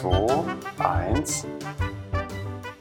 2, 1.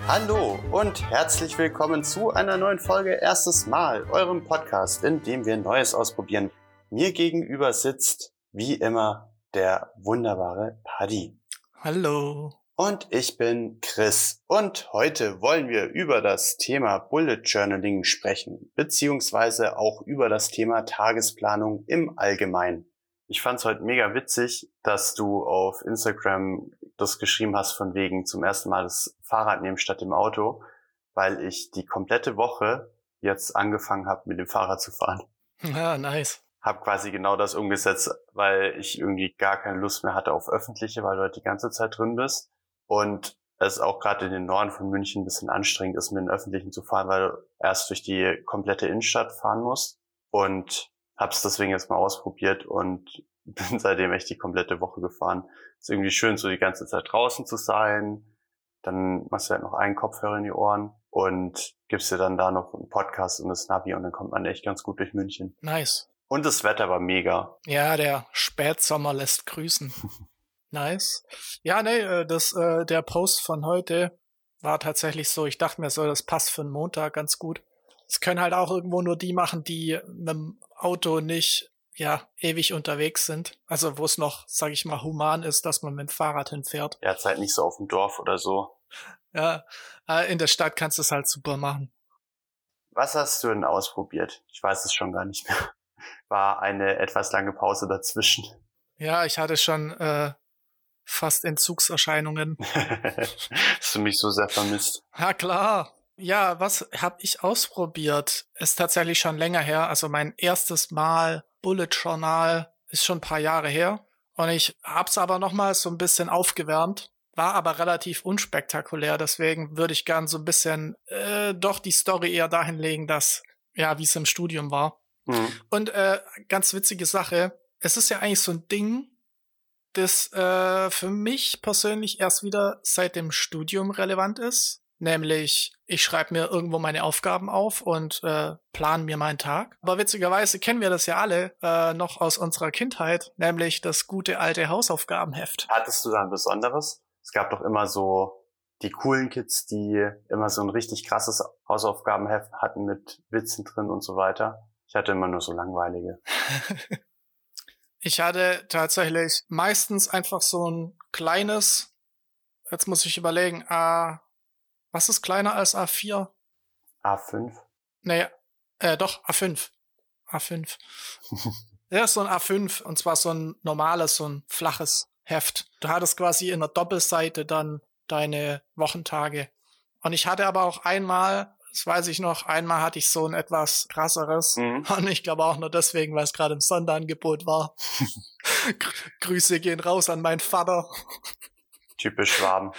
Hallo und herzlich willkommen zu einer neuen Folge Erstes Mal, eurem Podcast, in dem wir Neues ausprobieren. Mir gegenüber sitzt, wie immer, der wunderbare Paddy. Hallo. Und ich bin Chris. Und heute wollen wir über das Thema Bullet Journaling sprechen, beziehungsweise auch über das Thema Tagesplanung im Allgemeinen. Ich fand es heute mega witzig, dass du auf Instagram das geschrieben hast von wegen zum ersten Mal das Fahrrad nehmen statt dem Auto, weil ich die komplette Woche jetzt angefangen habe, mit dem Fahrrad zu fahren. Ja, nice. Hab quasi genau das umgesetzt, weil ich irgendwie gar keine Lust mehr hatte auf öffentliche, weil du halt die ganze Zeit drin bist. Und es auch gerade in den Norden von München ein bisschen anstrengend ist, mit den öffentlichen zu fahren, weil du erst durch die komplette Innenstadt fahren musst. Und hab's deswegen jetzt mal ausprobiert und bin seitdem echt die komplette Woche gefahren. Ist irgendwie schön, so die ganze Zeit draußen zu sein. Dann machst du halt noch einen Kopfhörer in die Ohren und gibst dir dann da noch einen Podcast und das Navi und dann kommt man echt ganz gut durch München. Nice. Und das Wetter war mega. Ja, der Spätsommer lässt grüßen. nice. Ja, nee, äh, das, äh, der Post von heute war tatsächlich so. Ich dachte mir so, das passt für einen Montag ganz gut. Es können halt auch irgendwo nur die machen, die mit dem Auto nicht ja ewig unterwegs sind. Also wo es noch, sag ich mal, human ist, dass man mit dem Fahrrad hinfährt. Ja, jetzt halt nicht so auf dem Dorf oder so. Ja, äh, in der Stadt kannst du es halt super machen. Was hast du denn ausprobiert? Ich weiß es schon gar nicht mehr. War eine etwas lange Pause dazwischen. Ja, ich hatte schon äh, fast Entzugserscheinungen. Hast du mich so sehr vermisst? Ja, klar. Ja, was habe ich ausprobiert? Ist tatsächlich schon länger her. Also mein erstes Mal Bullet Journal ist schon ein paar Jahre her. Und ich hab's aber nochmal so ein bisschen aufgewärmt. War aber relativ unspektakulär. Deswegen würde ich gern so ein bisschen äh, doch die Story eher dahin legen, dass, ja, wie es im Studium war. Mhm. Und äh, ganz witzige Sache. Es ist ja eigentlich so ein Ding, das äh, für mich persönlich erst wieder seit dem Studium relevant ist. Nämlich, ich schreibe mir irgendwo meine Aufgaben auf und äh, plan mir meinen Tag. Aber witzigerweise kennen wir das ja alle äh, noch aus unserer Kindheit, nämlich das gute alte Hausaufgabenheft. Hattest du da ein besonderes? Es gab doch immer so die coolen Kids, die immer so ein richtig krasses Hausaufgabenheft hatten mit Witzen drin und so weiter. Ich hatte immer nur so langweilige. ich hatte tatsächlich meistens einfach so ein kleines, jetzt muss ich überlegen, A, was ist kleiner als A4? A5? Nee, äh, doch, A5. A5. ja, so ein A5 und zwar so ein normales, so ein flaches Heft. Du hattest quasi in der Doppelseite dann deine Wochentage. Und ich hatte aber auch einmal, das weiß ich noch, einmal hatte ich so ein etwas krasseres. Mhm. Und ich glaube auch nur deswegen, weil es gerade im Sonderangebot war. Grüße gehen raus an meinen Vater. Typisch Schwaben.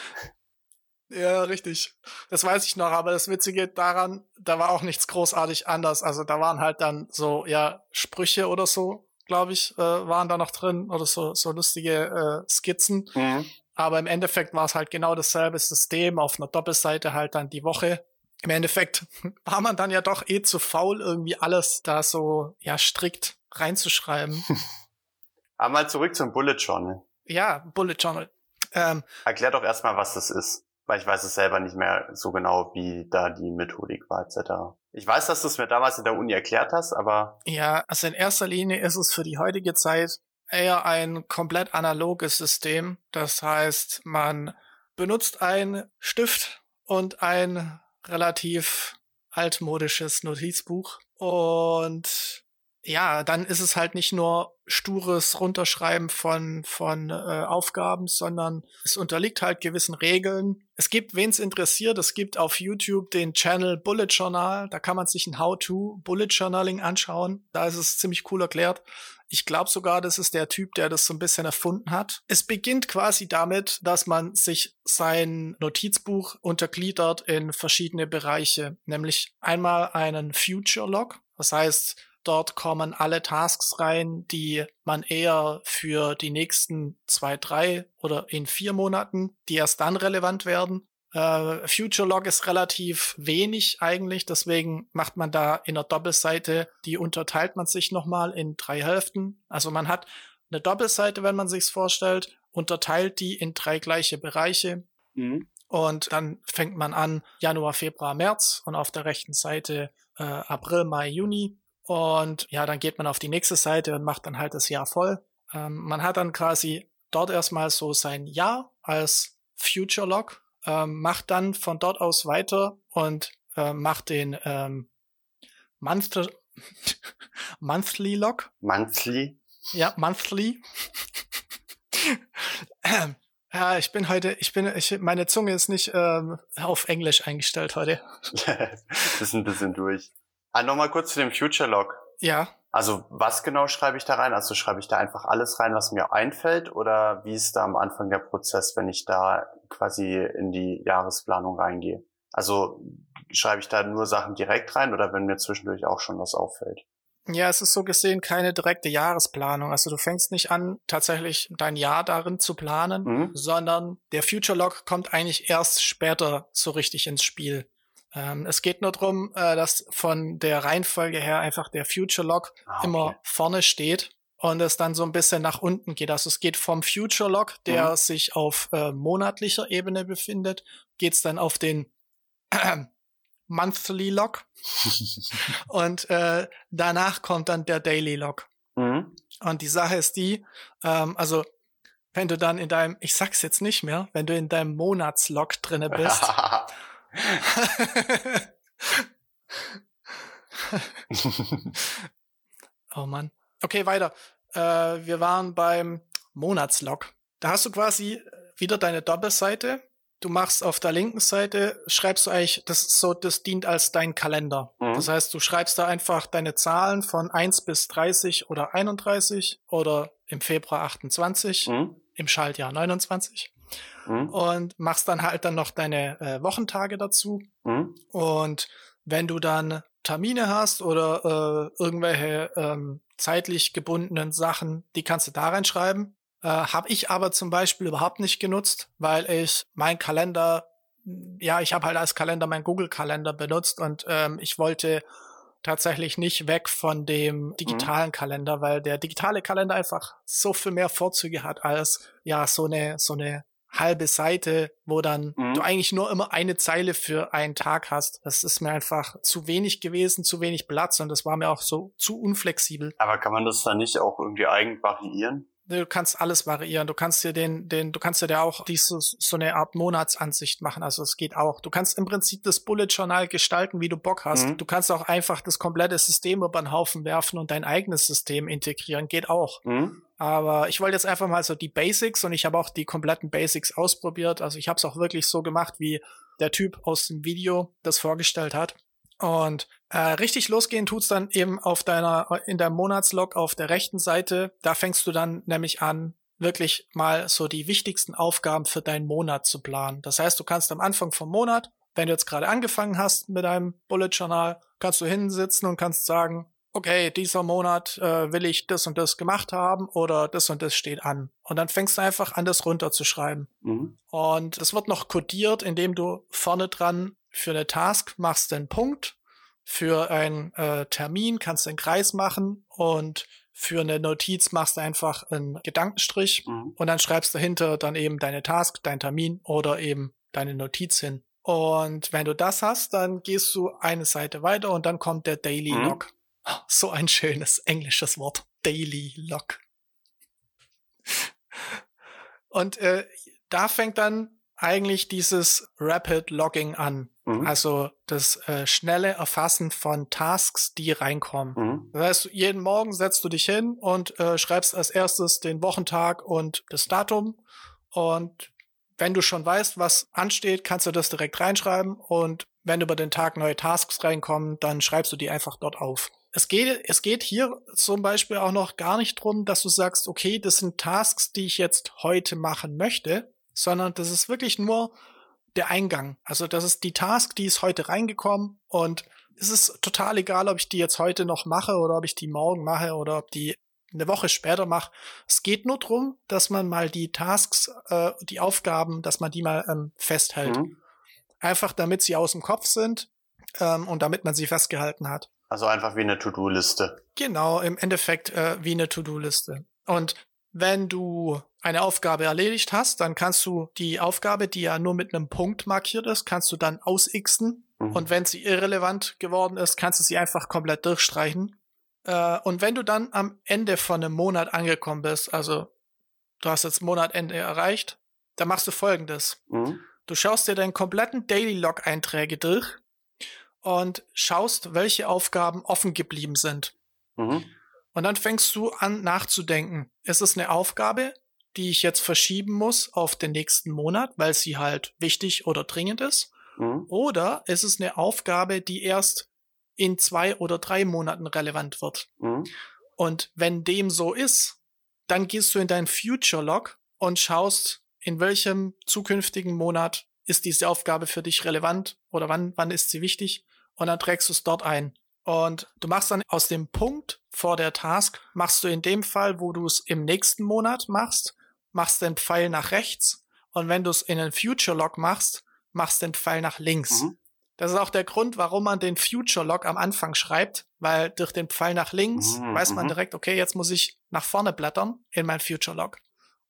Ja, richtig. Das weiß ich noch, aber das Witzige daran, da war auch nichts großartig anders. Also da waren halt dann so, ja, Sprüche oder so, glaube ich, äh, waren da noch drin oder so, so lustige äh, Skizzen. Mhm. Aber im Endeffekt war es halt genau dasselbe System, auf einer Doppelseite halt dann die Woche. Im Endeffekt war man dann ja doch eh zu faul, irgendwie alles da so, ja, strikt reinzuschreiben. Aber mal zurück zum Bullet Journal. ja, Bullet Journal. Ähm, Erklär doch erstmal, was das ist. Weil ich weiß es selber nicht mehr so genau, wie da die Methodik war, etc. Ich weiß, dass du es mir damals in der Uni erklärt hast, aber Ja, also in erster Linie ist es für die heutige Zeit eher ein komplett analoges System. Das heißt, man benutzt einen Stift und ein relativ altmodisches Notizbuch. Und ja, dann ist es halt nicht nur stures Runterschreiben von, von äh, Aufgaben, sondern es unterliegt halt gewissen Regeln. Es gibt, wen es interessiert, es gibt auf YouTube den Channel Bullet Journal. Da kann man sich ein How-to Bullet Journaling anschauen. Da ist es ziemlich cool erklärt. Ich glaube sogar, das ist der Typ, der das so ein bisschen erfunden hat. Es beginnt quasi damit, dass man sich sein Notizbuch untergliedert in verschiedene Bereiche, nämlich einmal einen Future Log. Das heißt, Dort kommen alle Tasks rein, die man eher für die nächsten zwei, drei oder in vier Monaten, die erst dann relevant werden. Äh, Future Log ist relativ wenig eigentlich, deswegen macht man da in der Doppelseite, die unterteilt man sich nochmal in drei Hälften. Also man hat eine Doppelseite, wenn man sich's vorstellt, unterteilt die in drei gleiche Bereiche. Mhm. Und dann fängt man an Januar, Februar, März und auf der rechten Seite äh, April, Mai, Juni. Und ja, dann geht man auf die nächste Seite und macht dann halt das Jahr voll. Ähm, man hat dann quasi dort erstmal so sein Jahr als Future Log, ähm, macht dann von dort aus weiter und äh, macht den ähm, Month Monthly Log. Monthly? Ja, Monthly. ja, ich bin heute, ich bin, ich, meine Zunge ist nicht ähm, auf Englisch eingestellt heute. ist ein bisschen durch. Ah, nochmal kurz zu dem Future Log. Ja. Also was genau schreibe ich da rein? Also schreibe ich da einfach alles rein, was mir einfällt? Oder wie ist da am Anfang der Prozess, wenn ich da quasi in die Jahresplanung reingehe? Also schreibe ich da nur Sachen direkt rein oder wenn mir zwischendurch auch schon was auffällt? Ja, es ist so gesehen keine direkte Jahresplanung. Also du fängst nicht an, tatsächlich dein Jahr darin zu planen, mhm. sondern der Future Log kommt eigentlich erst später so richtig ins Spiel. Ähm, es geht nur darum, äh, dass von der Reihenfolge her einfach der Future Log ah, okay. immer vorne steht und es dann so ein bisschen nach unten geht. Also es geht vom Future Log, der mhm. sich auf äh, monatlicher Ebene befindet, geht's dann auf den äh, Monthly Log und äh, danach kommt dann der Daily Log. Mhm. Und die Sache ist die, ähm, also wenn du dann in deinem, ich sag's jetzt nicht mehr, wenn du in deinem Monatslog drinne bist, oh Mann. Okay, weiter. Äh, wir waren beim Monatslog. Da hast du quasi wieder deine Doppelseite. Du machst auf der linken Seite, schreibst du eigentlich, das so, das dient als dein Kalender. Mhm. Das heißt, du schreibst da einfach deine Zahlen von 1 bis 30 oder 31 oder im Februar 28, mhm. im Schaltjahr 29 mhm. und machst dann halt dann noch deine äh, Wochentage dazu. Mhm. Und wenn du dann Termine hast oder äh, irgendwelche ähm, zeitlich gebundenen Sachen, die kannst du da reinschreiben. Äh, habe ich aber zum Beispiel überhaupt nicht genutzt, weil ich mein Kalender, ja, ich habe halt als Kalender mein Google-Kalender benutzt und ähm, ich wollte tatsächlich nicht weg von dem digitalen mhm. Kalender, weil der digitale Kalender einfach so viel mehr Vorzüge hat als ja so eine so eine halbe Seite, wo dann mhm. du eigentlich nur immer eine Zeile für einen Tag hast. Das ist mir einfach zu wenig gewesen, zu wenig Platz und das war mir auch so zu unflexibel. Aber kann man das dann nicht auch irgendwie eigen variieren? Du kannst alles variieren. Du kannst dir den, den, du kannst dir da auch dieses, so eine Art Monatsansicht machen. Also es geht auch. Du kannst im Prinzip das Bullet Journal gestalten, wie du Bock hast. Mhm. Du kannst auch einfach das komplette System über den Haufen werfen und dein eigenes System integrieren. Geht auch. Mhm. Aber ich wollte jetzt einfach mal so die Basics und ich habe auch die kompletten Basics ausprobiert. Also ich habe es auch wirklich so gemacht, wie der Typ aus dem Video das vorgestellt hat. Und äh, richtig losgehen tut's dann eben auf deiner, in deinem Monatslog auf der rechten Seite. Da fängst du dann nämlich an, wirklich mal so die wichtigsten Aufgaben für deinen Monat zu planen. Das heißt, du kannst am Anfang vom Monat, wenn du jetzt gerade angefangen hast mit deinem Bullet Journal, kannst du hinsitzen und kannst sagen, okay, dieser Monat äh, will ich das und das gemacht haben oder das und das steht an. Und dann fängst du einfach an, das runterzuschreiben. Mhm. Und es wird noch codiert, indem du vorne dran für eine Task machst einen Punkt, für einen äh, Termin kannst du einen Kreis machen und für eine Notiz machst du einfach einen Gedankenstrich mhm. und dann schreibst du dahinter dann eben deine Task, dein Termin oder eben deine Notiz hin. Und wenn du das hast, dann gehst du eine Seite weiter und dann kommt der Daily mhm. So ein schönes englisches Wort. Daily Log. Und äh, da fängt dann eigentlich dieses Rapid Logging an. Mhm. Also das äh, schnelle Erfassen von Tasks, die reinkommen. Mhm. Das heißt, jeden Morgen setzt du dich hin und äh, schreibst als erstes den Wochentag und das Datum. Und wenn du schon weißt, was ansteht, kannst du das direkt reinschreiben. Und wenn über den Tag neue Tasks reinkommen, dann schreibst du die einfach dort auf. Es geht, es geht hier zum Beispiel auch noch gar nicht drum, dass du sagst, okay, das sind Tasks, die ich jetzt heute machen möchte, sondern das ist wirklich nur der Eingang. Also das ist die Task, die ist heute reingekommen und es ist total egal, ob ich die jetzt heute noch mache oder ob ich die morgen mache oder ob die eine Woche später mache. Es geht nur drum, dass man mal die Tasks, äh, die Aufgaben, dass man die mal ähm, festhält. Mhm. Einfach damit sie aus dem Kopf sind ähm, und damit man sie festgehalten hat. Also einfach wie eine To-Do-Liste. Genau, im Endeffekt äh, wie eine To-Do-Liste. Und wenn du eine Aufgabe erledigt hast, dann kannst du die Aufgabe, die ja nur mit einem Punkt markiert ist, kannst du dann ausixen. Mhm. Und wenn sie irrelevant geworden ist, kannst du sie einfach komplett durchstreichen. Äh, und wenn du dann am Ende von einem Monat angekommen bist, also du hast jetzt Monatende erreicht, dann machst du folgendes. Mhm. Du schaust dir deinen kompletten Daily Log Einträge durch und schaust, welche Aufgaben offen geblieben sind. Mhm. Und dann fängst du an nachzudenken. Ist es eine Aufgabe, die ich jetzt verschieben muss auf den nächsten Monat, weil sie halt wichtig oder dringend ist? Mhm. Oder ist es eine Aufgabe, die erst in zwei oder drei Monaten relevant wird? Mhm. Und wenn dem so ist, dann gehst du in dein Future Log und schaust, in welchem zukünftigen Monat ist diese Aufgabe für dich relevant oder wann, wann ist sie wichtig und dann trägst du es dort ein. Und du machst dann aus dem Punkt vor der Task, machst du in dem Fall, wo du es im nächsten Monat machst, machst den Pfeil nach rechts und wenn du es in einen Future Log machst, machst den Pfeil nach links. Mhm. Das ist auch der Grund, warum man den Future Log am Anfang schreibt, weil durch den Pfeil nach links mhm. weiß man mhm. direkt, okay, jetzt muss ich nach vorne blättern in mein Future Log.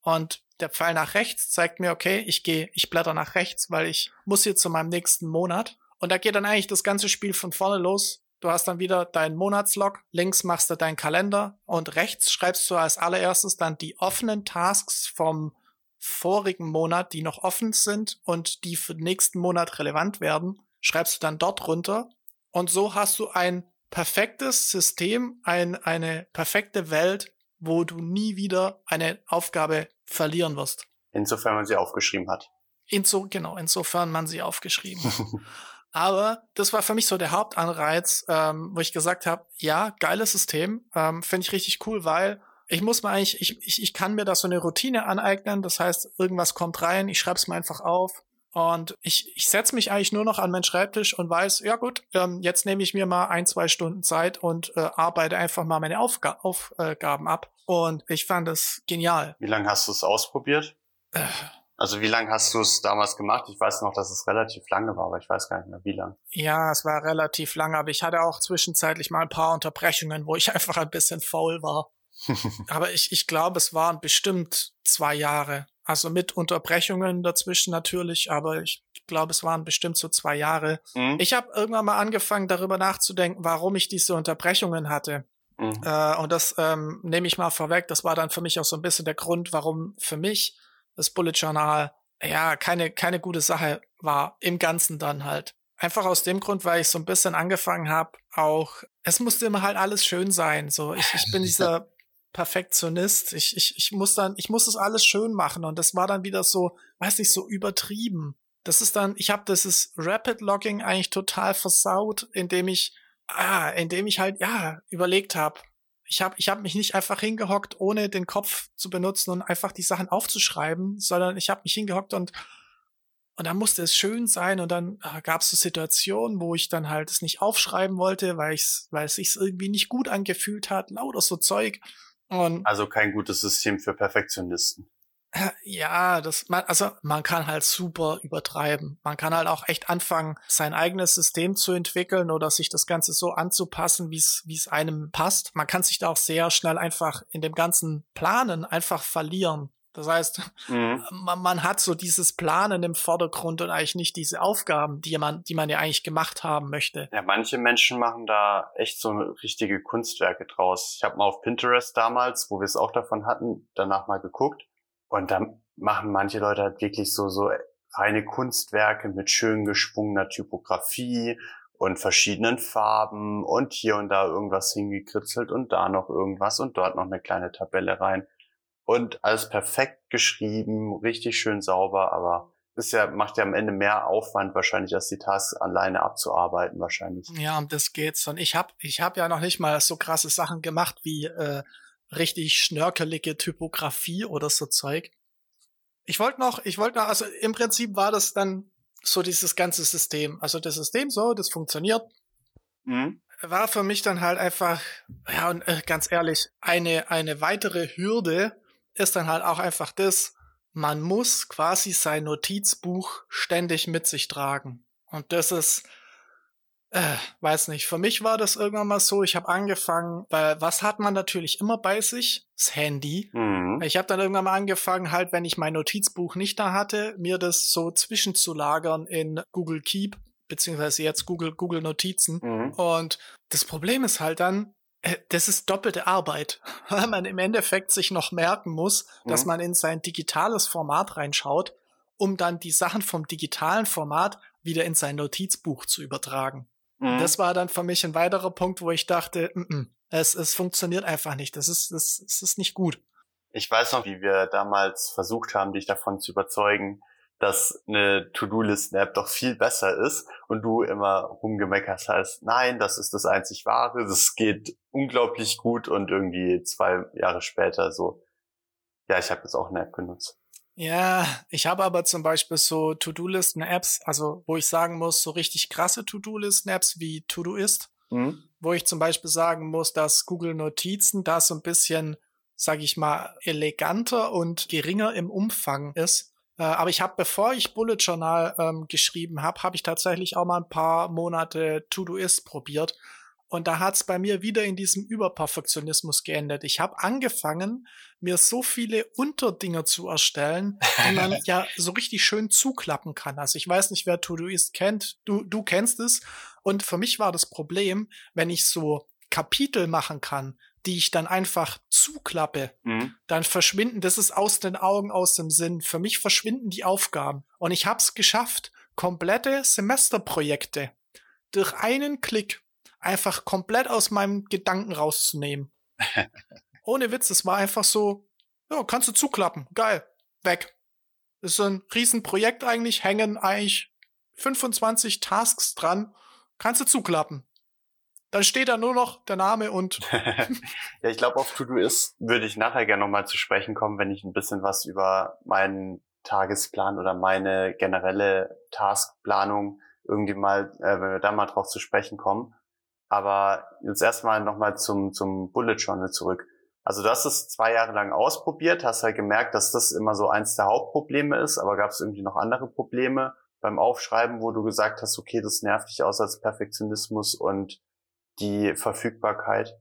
Und der Pfeil nach rechts zeigt mir, okay, ich gehe, ich blätter nach rechts, weil ich muss hier zu meinem nächsten Monat. Und da geht dann eigentlich das ganze Spiel von vorne los. Du hast dann wieder deinen Monatslog, links machst du deinen Kalender und rechts schreibst du als allererstes dann die offenen Tasks vom vorigen Monat, die noch offen sind und die für den nächsten Monat relevant werden, schreibst du dann dort runter. Und so hast du ein perfektes System, ein, eine perfekte Welt, wo du nie wieder eine Aufgabe verlieren wirst. Insofern man sie aufgeschrieben hat. Inso, genau, insofern man sie aufgeschrieben hat. Aber das war für mich so der Hauptanreiz, ähm, wo ich gesagt habe, ja, geiles System, ähm, finde ich richtig cool, weil ich muss mir eigentlich, ich, ich, ich kann mir da so eine Routine aneignen. Das heißt, irgendwas kommt rein, ich schreibe es mir einfach auf. Und ich, ich setze mich eigentlich nur noch an meinen Schreibtisch und weiß, ja gut, ähm, jetzt nehme ich mir mal ein, zwei Stunden Zeit und äh, arbeite einfach mal meine Aufga Aufgaben ab. Und ich fand das genial. Wie lange hast du es ausprobiert? Äh, also wie lange hast du es damals gemacht? Ich weiß noch, dass es relativ lange war, aber ich weiß gar nicht mehr, wie lang. Ja, es war relativ lange, aber ich hatte auch zwischenzeitlich mal ein paar Unterbrechungen, wo ich einfach ein bisschen faul war. aber ich, ich glaube, es waren bestimmt zwei Jahre. Also mit Unterbrechungen dazwischen natürlich, aber ich glaube, es waren bestimmt so zwei Jahre. Mhm. Ich habe irgendwann mal angefangen, darüber nachzudenken, warum ich diese Unterbrechungen hatte. Mhm. Äh, und das ähm, nehme ich mal vorweg. Das war dann für mich auch so ein bisschen der Grund, warum für mich das Bullet Journal ja keine, keine gute Sache war. Im Ganzen dann halt. Einfach aus dem Grund, weil ich so ein bisschen angefangen habe, auch, es musste immer halt alles schön sein. So, ich, ich bin dieser Perfektionist. Ich, ich, ich muss dann, ich muss das alles schön machen. Und das war dann wieder so, weiß nicht, so übertrieben. Das ist dann, ich habe dieses Rapid Logging eigentlich total versaut, indem ich, ah, indem ich halt, ja, überlegt habe, ich habe ich hab mich nicht einfach hingehockt, ohne den Kopf zu benutzen und einfach die Sachen aufzuschreiben, sondern ich habe mich hingehockt und und dann musste es schön sein und dann äh, gab es so Situationen, wo ich dann halt es nicht aufschreiben wollte, weil ich weil es sich irgendwie nicht gut angefühlt hat, lauter so Zeug. Und also kein gutes System für Perfektionisten. Ja, das man, also man kann halt super übertreiben. Man kann halt auch echt anfangen, sein eigenes System zu entwickeln oder sich das Ganze so anzupassen, wie es wie es einem passt. Man kann sich da auch sehr schnell einfach in dem ganzen Planen einfach verlieren. Das heißt, mhm. man, man, hat so dieses Planen im Vordergrund und eigentlich nicht diese Aufgaben, die man, die man ja eigentlich gemacht haben möchte. Ja, manche Menschen machen da echt so richtige Kunstwerke draus. Ich habe mal auf Pinterest damals, wo wir es auch davon hatten, danach mal geguckt. Und da machen manche Leute halt wirklich so, so reine Kunstwerke mit schön geschwungener Typografie und verschiedenen Farben und hier und da irgendwas hingekritzelt und da noch irgendwas und dort noch eine kleine Tabelle rein. Und alles perfekt geschrieben, richtig schön sauber, aber ist ja, macht ja am Ende mehr Aufwand wahrscheinlich, als die Tasks alleine abzuarbeiten wahrscheinlich. Ja, um das geht's. Und ich habe ich hab ja noch nicht mal so krasse Sachen gemacht wie äh, richtig schnörkelige Typografie oder so Zeug. Ich wollte noch, ich wollte noch, also im Prinzip war das dann so dieses ganze System. Also das System so, das funktioniert. Mhm. War für mich dann halt einfach, ja, und äh, ganz ehrlich, eine, eine weitere Hürde ist dann halt auch einfach das, man muss quasi sein Notizbuch ständig mit sich tragen. Und das ist, äh, weiß nicht. Für mich war das irgendwann mal so, ich habe angefangen, weil was hat man natürlich immer bei sich? Das Handy. Mhm. Ich habe dann irgendwann mal angefangen, halt, wenn ich mein Notizbuch nicht da hatte, mir das so zwischenzulagern in Google Keep, beziehungsweise jetzt Google, Google Notizen. Mhm. Und das Problem ist halt dann, äh, das ist doppelte Arbeit, weil man im Endeffekt sich noch merken muss, mhm. dass man in sein digitales Format reinschaut, um dann die Sachen vom digitalen Format wieder in sein Notizbuch zu übertragen. Mhm. Das war dann für mich ein weiterer Punkt, wo ich dachte, m -m, es, es funktioniert einfach nicht. Das ist, das, das ist nicht gut. Ich weiß noch, wie wir damals versucht haben, dich davon zu überzeugen, dass eine To-Do-Listen-App doch viel besser ist und du immer rumgemeckert hast, nein, das ist das einzig wahre, das geht unglaublich gut und irgendwie zwei Jahre später so, ja, ich habe jetzt auch eine App genutzt. Ja, ich habe aber zum Beispiel so To-Do-Listen-Apps, also wo ich sagen muss, so richtig krasse To-Do-Listen-Apps wie To-Do-Ist, mhm. wo ich zum Beispiel sagen muss, dass Google Notizen da so ein bisschen, sag ich mal, eleganter und geringer im Umfang ist. Äh, aber ich habe, bevor ich Bullet Journal ähm, geschrieben habe, habe ich tatsächlich auch mal ein paar Monate To-Do-Ist probiert. Und da hat's bei mir wieder in diesem Überperfektionismus geendet. Ich habe angefangen, mir so viele Unterdinger zu erstellen, die man ja so richtig schön zuklappen kann. Also ich weiß nicht, wer Todoist kennt. Du, du kennst es. Und für mich war das Problem, wenn ich so Kapitel machen kann, die ich dann einfach zuklappe, mhm. dann verschwinden, das ist aus den Augen, aus dem Sinn. Für mich verschwinden die Aufgaben. Und ich habe es geschafft, komplette Semesterprojekte durch einen Klick einfach komplett aus meinem Gedanken rauszunehmen. Ohne Witz, es war einfach so, ja, kannst du zuklappen, geil, weg. Das ist ein Riesenprojekt eigentlich, hängen eigentlich 25 Tasks dran, kannst du zuklappen. Dann steht da nur noch der Name und. ja, ich glaube, auf To-Do ist würde ich nachher gerne nochmal zu sprechen kommen, wenn ich ein bisschen was über meinen Tagesplan oder meine generelle Taskplanung irgendwie mal, äh, wenn wir da mal drauf zu sprechen kommen. Aber jetzt erstmal nochmal zum, zum Bullet Journal zurück. Also du hast es zwei Jahre lang ausprobiert, hast halt gemerkt, dass das immer so eins der Hauptprobleme ist, aber gab es irgendwie noch andere Probleme beim Aufschreiben, wo du gesagt hast, okay, das nervt dich aus als Perfektionismus und die Verfügbarkeit?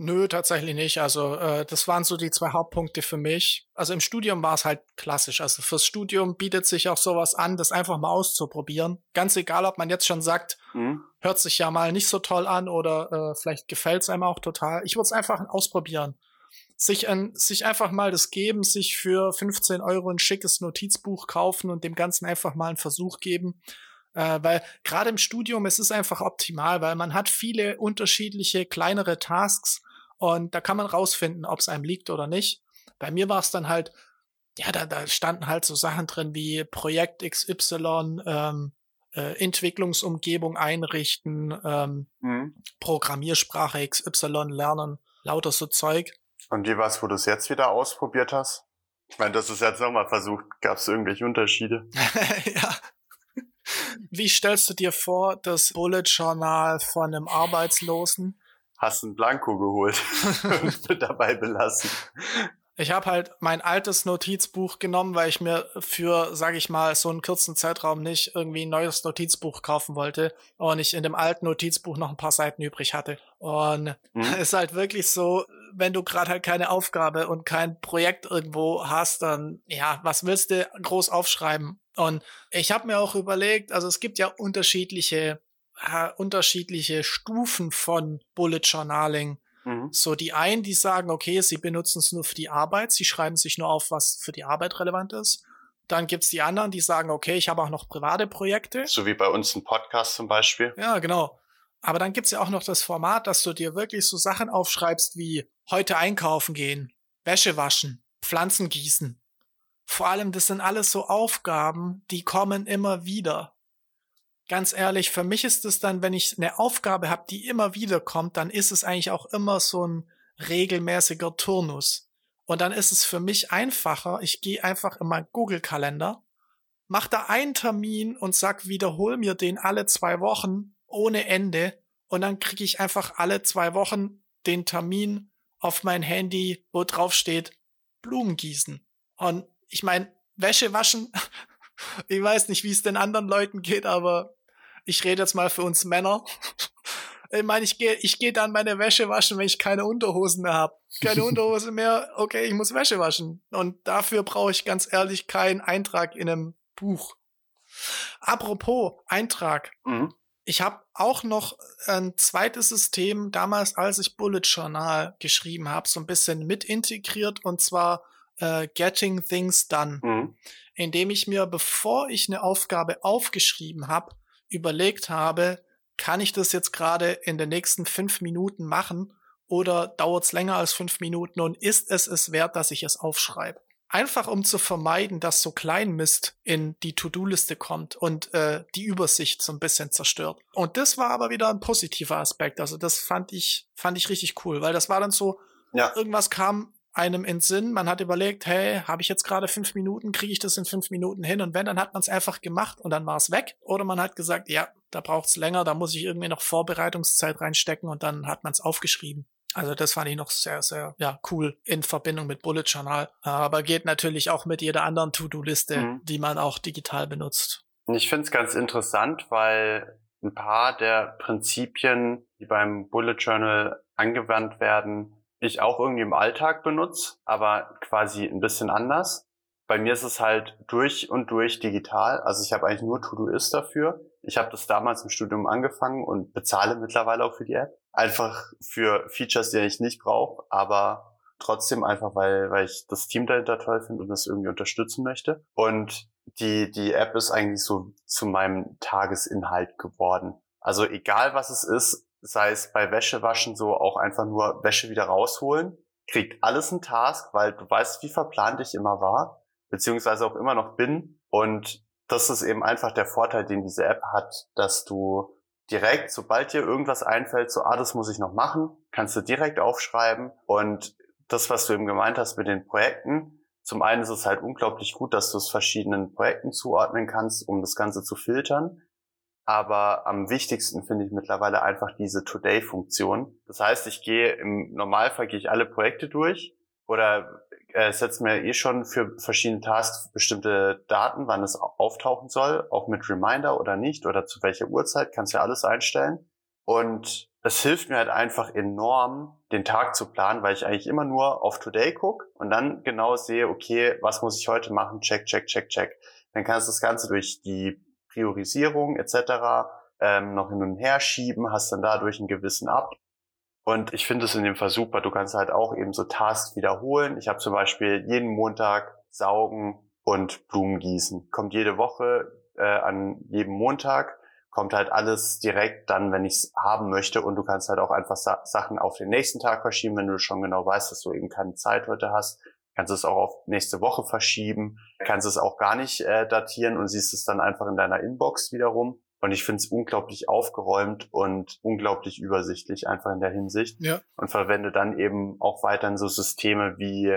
Nö, tatsächlich nicht. Also äh, das waren so die zwei Hauptpunkte für mich. Also im Studium war es halt klassisch. Also fürs Studium bietet sich auch sowas an, das einfach mal auszuprobieren. Ganz egal, ob man jetzt schon sagt, mhm. hört sich ja mal nicht so toll an oder äh, vielleicht gefällt es einem auch total. Ich würde es einfach ausprobieren. Sich, ein, sich einfach mal das geben, sich für 15 Euro ein schickes Notizbuch kaufen und dem Ganzen einfach mal einen Versuch geben. Äh, weil gerade im Studium, es ist einfach optimal, weil man hat viele unterschiedliche kleinere Tasks und da kann man rausfinden, ob es einem liegt oder nicht. Bei mir war es dann halt, ja, da, da standen halt so Sachen drin wie Projekt XY, ähm, äh, Entwicklungsumgebung einrichten, ähm, mhm. Programmiersprache XY lernen, lauter so Zeug. Und wie war's, wo du es jetzt wieder ausprobiert hast? Ich meine, das ist jetzt nochmal versucht. Gab es irgendwelche Unterschiede? ja. Wie stellst du dir vor, das Bullet Journal von einem Arbeitslosen? Hast ein Blanko geholt und dabei belassen. Ich habe halt mein altes Notizbuch genommen, weil ich mir für, sag ich mal, so einen kurzen Zeitraum nicht irgendwie ein neues Notizbuch kaufen wollte und ich in dem alten Notizbuch noch ein paar Seiten übrig hatte. Und mhm. ist halt wirklich so, wenn du gerade halt keine Aufgabe und kein Projekt irgendwo hast, dann ja, was willst du groß aufschreiben? Und ich habe mir auch überlegt, also es gibt ja unterschiedliche unterschiedliche Stufen von Bullet Journaling. Mhm. So die einen, die sagen, okay, sie benutzen es nur für die Arbeit, sie schreiben sich nur auf, was für die Arbeit relevant ist. Dann gibt's die anderen, die sagen, okay, ich habe auch noch private Projekte. So wie bei uns ein Podcast zum Beispiel. Ja, genau. Aber dann gibt's ja auch noch das Format, dass du dir wirklich so Sachen aufschreibst wie heute einkaufen gehen, Wäsche waschen, Pflanzen gießen. Vor allem, das sind alles so Aufgaben, die kommen immer wieder ganz ehrlich, für mich ist es dann, wenn ich eine Aufgabe habe, die immer wieder kommt, dann ist es eigentlich auch immer so ein regelmäßiger Turnus. Und dann ist es für mich einfacher, ich gehe einfach in meinen Google-Kalender, mach da einen Termin und sag, wiederhol mir den alle zwei Wochen ohne Ende und dann kriege ich einfach alle zwei Wochen den Termin auf mein Handy, wo drauf steht, Blumen gießen. Und ich meine, Wäsche waschen, ich weiß nicht, wie es den anderen Leuten geht, aber ich rede jetzt mal für uns Männer. Ich meine, ich gehe ich geh dann meine Wäsche waschen, wenn ich keine Unterhosen mehr habe. Keine Unterhose mehr, okay, ich muss Wäsche waschen. Und dafür brauche ich ganz ehrlich keinen Eintrag in einem Buch. Apropos Eintrag. Mhm. Ich habe auch noch ein zweites System damals, als ich Bullet Journal geschrieben habe, so ein bisschen mit integriert und zwar äh, Getting Things Done, mhm. indem ich mir, bevor ich eine Aufgabe aufgeschrieben habe, überlegt habe, kann ich das jetzt gerade in den nächsten fünf Minuten machen oder dauert es länger als fünf Minuten und ist es es wert, dass ich es aufschreibe? Einfach um zu vermeiden, dass so Kleinmist in die To-Do-Liste kommt und äh, die Übersicht so ein bisschen zerstört. Und das war aber wieder ein positiver Aspekt. Also das fand ich, fand ich richtig cool, weil das war dann so, ja. irgendwas kam einem in Sinn, man hat überlegt, hey, habe ich jetzt gerade fünf Minuten, kriege ich das in fünf Minuten hin? Und wenn, dann hat man es einfach gemacht und dann war es weg. Oder man hat gesagt, ja, da braucht es länger, da muss ich irgendwie noch Vorbereitungszeit reinstecken und dann hat man es aufgeschrieben. Also das fand ich noch sehr, sehr ja, cool in Verbindung mit Bullet Journal. Aber geht natürlich auch mit jeder anderen To-Do-Liste, mhm. die man auch digital benutzt. Ich finde es ganz interessant, weil ein paar der Prinzipien, die beim Bullet Journal angewandt werden, ich auch irgendwie im Alltag benutze, aber quasi ein bisschen anders. Bei mir ist es halt durch und durch digital. Also ich habe eigentlich nur To-Do-Ist dafür. Ich habe das damals im Studium angefangen und bezahle mittlerweile auch für die App. Einfach für Features, die ich nicht brauche, aber trotzdem einfach, weil, weil ich das Team dahinter toll finde und das irgendwie unterstützen möchte. Und die, die App ist eigentlich so zu meinem Tagesinhalt geworden. Also egal was es ist, sei es bei Wäschewaschen so auch einfach nur Wäsche wieder rausholen, kriegt alles einen Task, weil du weißt, wie verplant ich immer war, beziehungsweise auch immer noch bin. Und das ist eben einfach der Vorteil, den diese App hat, dass du direkt, sobald dir irgendwas einfällt, so, ah, das muss ich noch machen, kannst du direkt aufschreiben. Und das, was du eben gemeint hast mit den Projekten, zum einen ist es halt unglaublich gut, dass du es verschiedenen Projekten zuordnen kannst, um das Ganze zu filtern. Aber am wichtigsten finde ich mittlerweile einfach diese Today-Funktion. Das heißt, ich gehe im Normalfall gehe ich alle Projekte durch oder äh, setze mir eh schon für verschiedene Tasks bestimmte Daten, wann es auftauchen soll, auch mit Reminder oder nicht oder zu welcher Uhrzeit, kannst ja alles einstellen. Und es hilft mir halt einfach enorm, den Tag zu planen, weil ich eigentlich immer nur auf Today gucke und dann genau sehe, okay, was muss ich heute machen? Check, check, check, check. Dann kannst du das Ganze durch die Priorisierung etc. Ähm, noch hin und her schieben, hast dann dadurch einen gewissen Ab. Und ich finde es in dem Fall super. Du kannst halt auch eben so Tasks wiederholen. Ich habe zum Beispiel jeden Montag saugen und Blumen gießen. Kommt jede Woche äh, an jedem Montag kommt halt alles direkt dann, wenn ich es haben möchte. Und du kannst halt auch einfach Sa Sachen auf den nächsten Tag verschieben, wenn du schon genau weißt, dass du eben keine Zeit heute hast kannst es auch auf nächste Woche verschieben, kannst es auch gar nicht äh, datieren und siehst es dann einfach in deiner Inbox wiederum. Und ich finde es unglaublich aufgeräumt und unglaublich übersichtlich einfach in der Hinsicht. Ja. Und verwende dann eben auch weiterhin so Systeme wie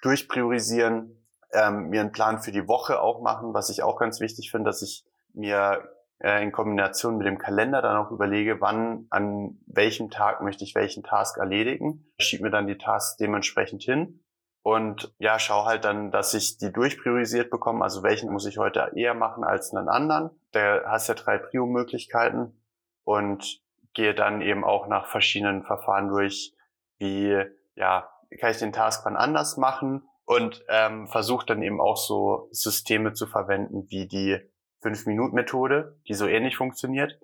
durchpriorisieren, ähm, mir einen Plan für die Woche auch machen, was ich auch ganz wichtig finde, dass ich mir äh, in Kombination mit dem Kalender dann auch überlege, wann, an welchem Tag möchte ich welchen Task erledigen. Schieb mir dann die Tasks dementsprechend hin und ja, schau halt dann, dass ich die durchpriorisiert bekomme. Also welchen muss ich heute eher machen als einen anderen. Da hast ja drei Prio-Möglichkeiten und gehe dann eben auch nach verschiedenen Verfahren durch, wie ja, kann ich den Task wann anders machen und ähm, versuche dann eben auch so Systeme zu verwenden wie die 5-Minuten-Methode, die so ähnlich funktioniert.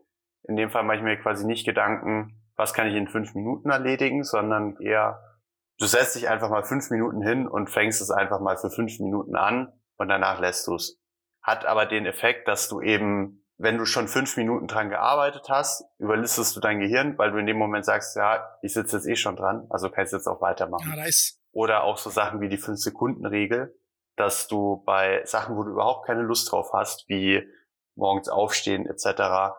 In dem Fall mache ich mir quasi nicht Gedanken, was kann ich in fünf Minuten erledigen, sondern eher du setzt dich einfach mal fünf Minuten hin und fängst es einfach mal für fünf Minuten an und danach lässt du es. Hat aber den Effekt, dass du eben, wenn du schon fünf Minuten dran gearbeitet hast, überlistest du dein Gehirn, weil du in dem Moment sagst, ja, ich sitze jetzt eh schon dran, also kannst du jetzt auch weitermachen. Ja, nice. Oder auch so Sachen wie die fünf Sekunden Regel, dass du bei Sachen, wo du überhaupt keine Lust drauf hast, wie morgens aufstehen etc.,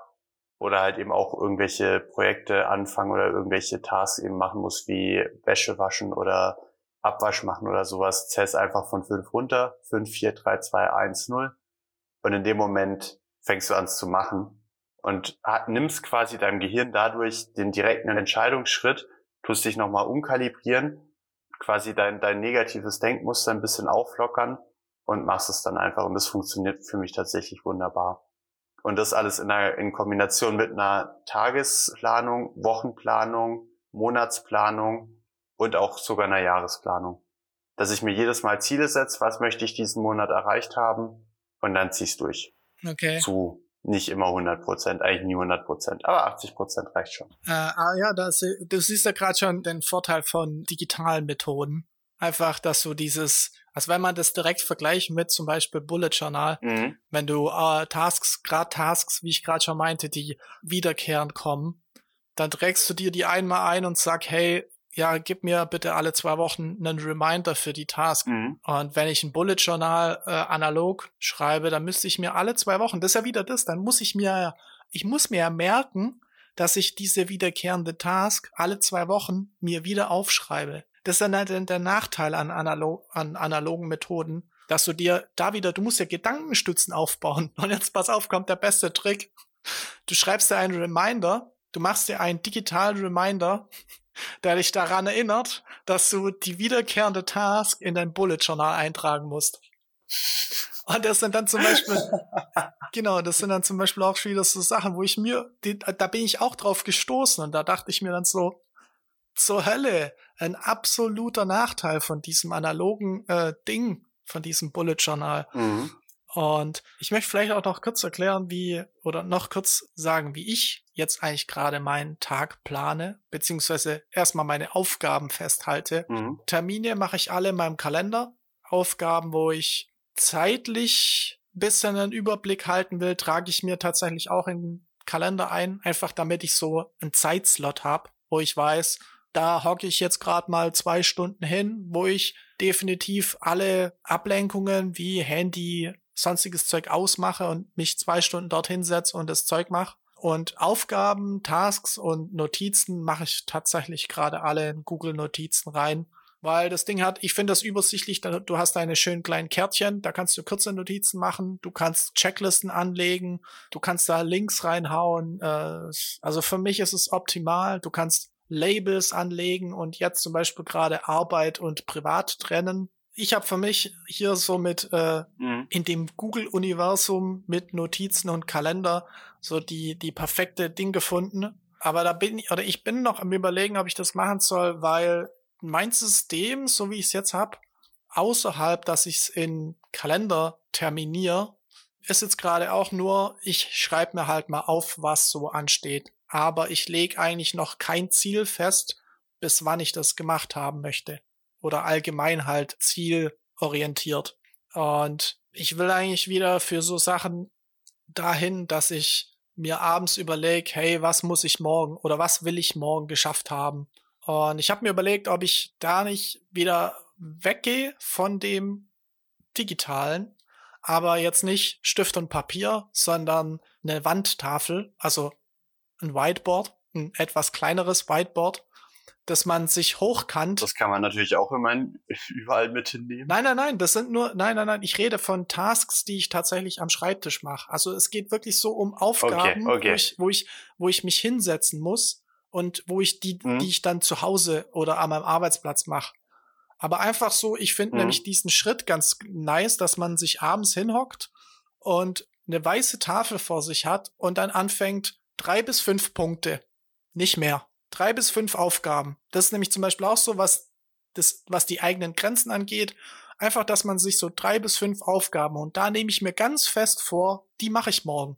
oder halt eben auch irgendwelche Projekte anfangen oder irgendwelche Tasks eben machen muss, wie Wäsche waschen oder Abwasch machen oder sowas, zählst einfach von fünf runter, fünf, vier, drei, zwei, eins, null. Und in dem Moment fängst du an zu machen und nimmst quasi deinem Gehirn dadurch den direkten Entscheidungsschritt, tust dich nochmal umkalibrieren, quasi dein, dein negatives Denkmuster ein bisschen auflockern und machst es dann einfach. Und das funktioniert für mich tatsächlich wunderbar. Und das alles in, einer, in Kombination mit einer Tagesplanung, Wochenplanung, Monatsplanung und auch sogar einer Jahresplanung. Dass ich mir jedes Mal Ziele setze, was möchte ich diesen Monat erreicht haben und dann zieh's durch. Okay. Zu nicht immer 100 Prozent, eigentlich nie 100 Prozent, aber 80 Prozent reicht schon. Äh, ah ja, das, du siehst ja gerade schon den Vorteil von digitalen Methoden. Einfach, dass du dieses, also wenn man das direkt vergleicht mit zum Beispiel Bullet Journal, mhm. wenn du äh, Tasks, gerade Tasks, wie ich gerade schon meinte, die wiederkehrend kommen, dann trägst du dir die einmal ein und sag, hey, ja, gib mir bitte alle zwei Wochen einen Reminder für die Task. Mhm. Und wenn ich ein Bullet Journal äh, analog schreibe, dann müsste ich mir alle zwei Wochen, das ist ja wieder das, dann muss ich mir, ich muss mir ja merken, dass ich diese wiederkehrende Task alle zwei Wochen mir wieder aufschreibe. Das ist dann halt der Nachteil an, analog, an analogen Methoden, dass du dir da wieder, du musst ja Gedankenstützen aufbauen. Und jetzt pass auf, kommt der beste Trick. Du schreibst dir einen Reminder, du machst dir einen digitalen Reminder der dich daran erinnert, dass du die wiederkehrende Task in dein Bullet Journal eintragen musst. Und das sind dann zum Beispiel, genau, das sind dann zum Beispiel auch wieder so Sachen, wo ich mir, die, da bin ich auch drauf gestoßen und da dachte ich mir dann so, zur Hölle, ein absoluter Nachteil von diesem analogen äh, Ding, von diesem Bullet Journal. Mhm. Und ich möchte vielleicht auch noch kurz erklären, wie, oder noch kurz sagen, wie ich jetzt eigentlich gerade meinen Tag plane, beziehungsweise erstmal meine Aufgaben festhalte. Mhm. Termine mache ich alle in meinem Kalender. Aufgaben, wo ich zeitlich bisschen einen Überblick halten will, trage ich mir tatsächlich auch in den Kalender ein, einfach damit ich so einen Zeitslot habe, wo ich weiß, da hocke ich jetzt gerade mal zwei Stunden hin, wo ich definitiv alle Ablenkungen wie Handy, sonstiges Zeug ausmache und mich zwei Stunden dorthin setze und das Zeug mache. Und Aufgaben, Tasks und Notizen mache ich tatsächlich gerade alle in Google Notizen rein. Weil das Ding hat, ich finde das übersichtlich, du hast deine schönen kleinen Kärtchen, da kannst du kurze Notizen machen, du kannst Checklisten anlegen, du kannst da Links reinhauen. Äh, also für mich ist es optimal. Du kannst Labels anlegen und jetzt zum Beispiel gerade Arbeit und Privat trennen ich habe für mich hier so mit äh, mhm. in dem Google-Universum mit Notizen und Kalender so die die perfekte Ding gefunden. Aber da bin ich oder ich bin noch am überlegen, ob ich das machen soll, weil mein System, so wie ich es jetzt habe, außerhalb, dass ich es in Kalender terminiere, ist jetzt gerade auch nur, ich schreibe mir halt mal auf, was so ansteht. Aber ich lege eigentlich noch kein Ziel fest, bis wann ich das gemacht haben möchte oder allgemein halt zielorientiert. Und ich will eigentlich wieder für so Sachen dahin, dass ich mir abends überlege, hey, was muss ich morgen oder was will ich morgen geschafft haben? Und ich habe mir überlegt, ob ich da nicht wieder weggehe von dem digitalen, aber jetzt nicht Stift und Papier, sondern eine Wandtafel, also ein Whiteboard, ein etwas kleineres Whiteboard, dass man sich hochkant. Das kann man natürlich auch immer überall mit hinnehmen. Nein, nein, nein, das sind nur, nein, nein, nein, ich rede von Tasks, die ich tatsächlich am Schreibtisch mache. Also es geht wirklich so um Aufgaben, okay, okay. Wo, ich, wo, ich, wo ich mich hinsetzen muss und wo ich die, mhm. die ich dann zu Hause oder an meinem Arbeitsplatz mache. Aber einfach so, ich finde mhm. nämlich diesen Schritt ganz nice, dass man sich abends hinhockt und eine weiße Tafel vor sich hat und dann anfängt, drei bis fünf Punkte. Nicht mehr drei bis fünf Aufgaben. Das ist nämlich zum Beispiel auch so, was, das, was die eigenen Grenzen angeht. Einfach, dass man sich so drei bis fünf Aufgaben und da nehme ich mir ganz fest vor, die mache ich morgen.